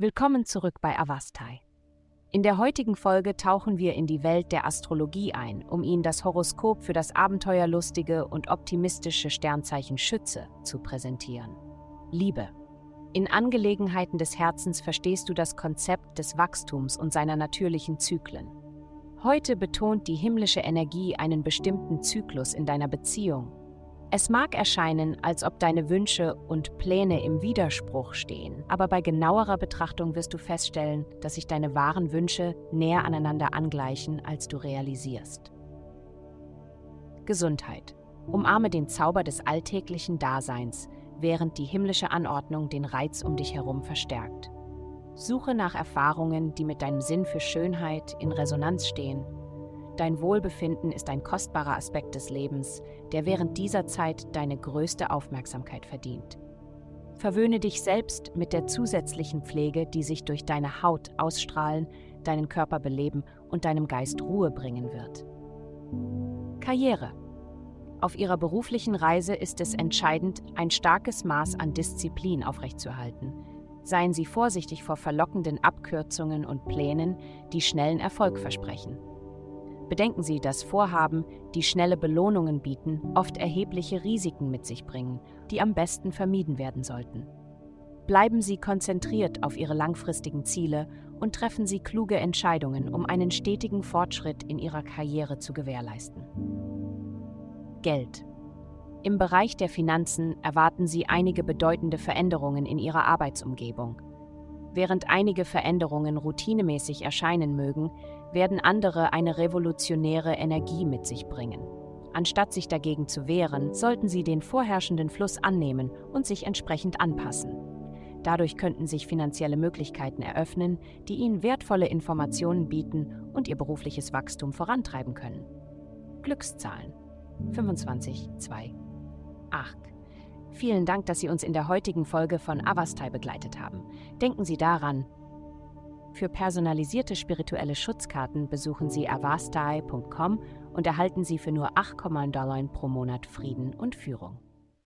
Willkommen zurück bei Avastai. In der heutigen Folge tauchen wir in die Welt der Astrologie ein, um Ihnen das Horoskop für das abenteuerlustige und optimistische Sternzeichen Schütze zu präsentieren. Liebe. In Angelegenheiten des Herzens verstehst du das Konzept des Wachstums und seiner natürlichen Zyklen. Heute betont die himmlische Energie einen bestimmten Zyklus in deiner Beziehung. Es mag erscheinen, als ob deine Wünsche und Pläne im Widerspruch stehen, aber bei genauerer Betrachtung wirst du feststellen, dass sich deine wahren Wünsche näher aneinander angleichen, als du realisierst. Gesundheit. Umarme den Zauber des alltäglichen Daseins, während die himmlische Anordnung den Reiz um dich herum verstärkt. Suche nach Erfahrungen, die mit deinem Sinn für Schönheit in Resonanz stehen. Dein Wohlbefinden ist ein kostbarer Aspekt des Lebens, der während dieser Zeit deine größte Aufmerksamkeit verdient. Verwöhne dich selbst mit der zusätzlichen Pflege, die sich durch deine Haut ausstrahlen, deinen Körper beleben und deinem Geist Ruhe bringen wird. Karriere. Auf ihrer beruflichen Reise ist es entscheidend, ein starkes Maß an Disziplin aufrechtzuerhalten. Seien Sie vorsichtig vor verlockenden Abkürzungen und Plänen, die schnellen Erfolg versprechen. Bedenken Sie, dass Vorhaben, die schnelle Belohnungen bieten, oft erhebliche Risiken mit sich bringen, die am besten vermieden werden sollten. Bleiben Sie konzentriert auf Ihre langfristigen Ziele und treffen Sie kluge Entscheidungen, um einen stetigen Fortschritt in Ihrer Karriere zu gewährleisten. Geld. Im Bereich der Finanzen erwarten Sie einige bedeutende Veränderungen in Ihrer Arbeitsumgebung. Während einige Veränderungen routinemäßig erscheinen mögen, werden andere eine revolutionäre Energie mit sich bringen. Anstatt sich dagegen zu wehren, sollten Sie den vorherrschenden Fluss annehmen und sich entsprechend anpassen. Dadurch könnten sich finanzielle Möglichkeiten eröffnen, die Ihnen wertvolle Informationen bieten und Ihr berufliches Wachstum vorantreiben können. Glückszahlen 25, 2, 8. Vielen Dank, dass Sie uns in der heutigen Folge von Avastai begleitet haben. Denken Sie daran, für personalisierte spirituelle Schutzkarten besuchen Sie avastai.com und erhalten Sie für nur 8,9 Dollar pro Monat Frieden und Führung.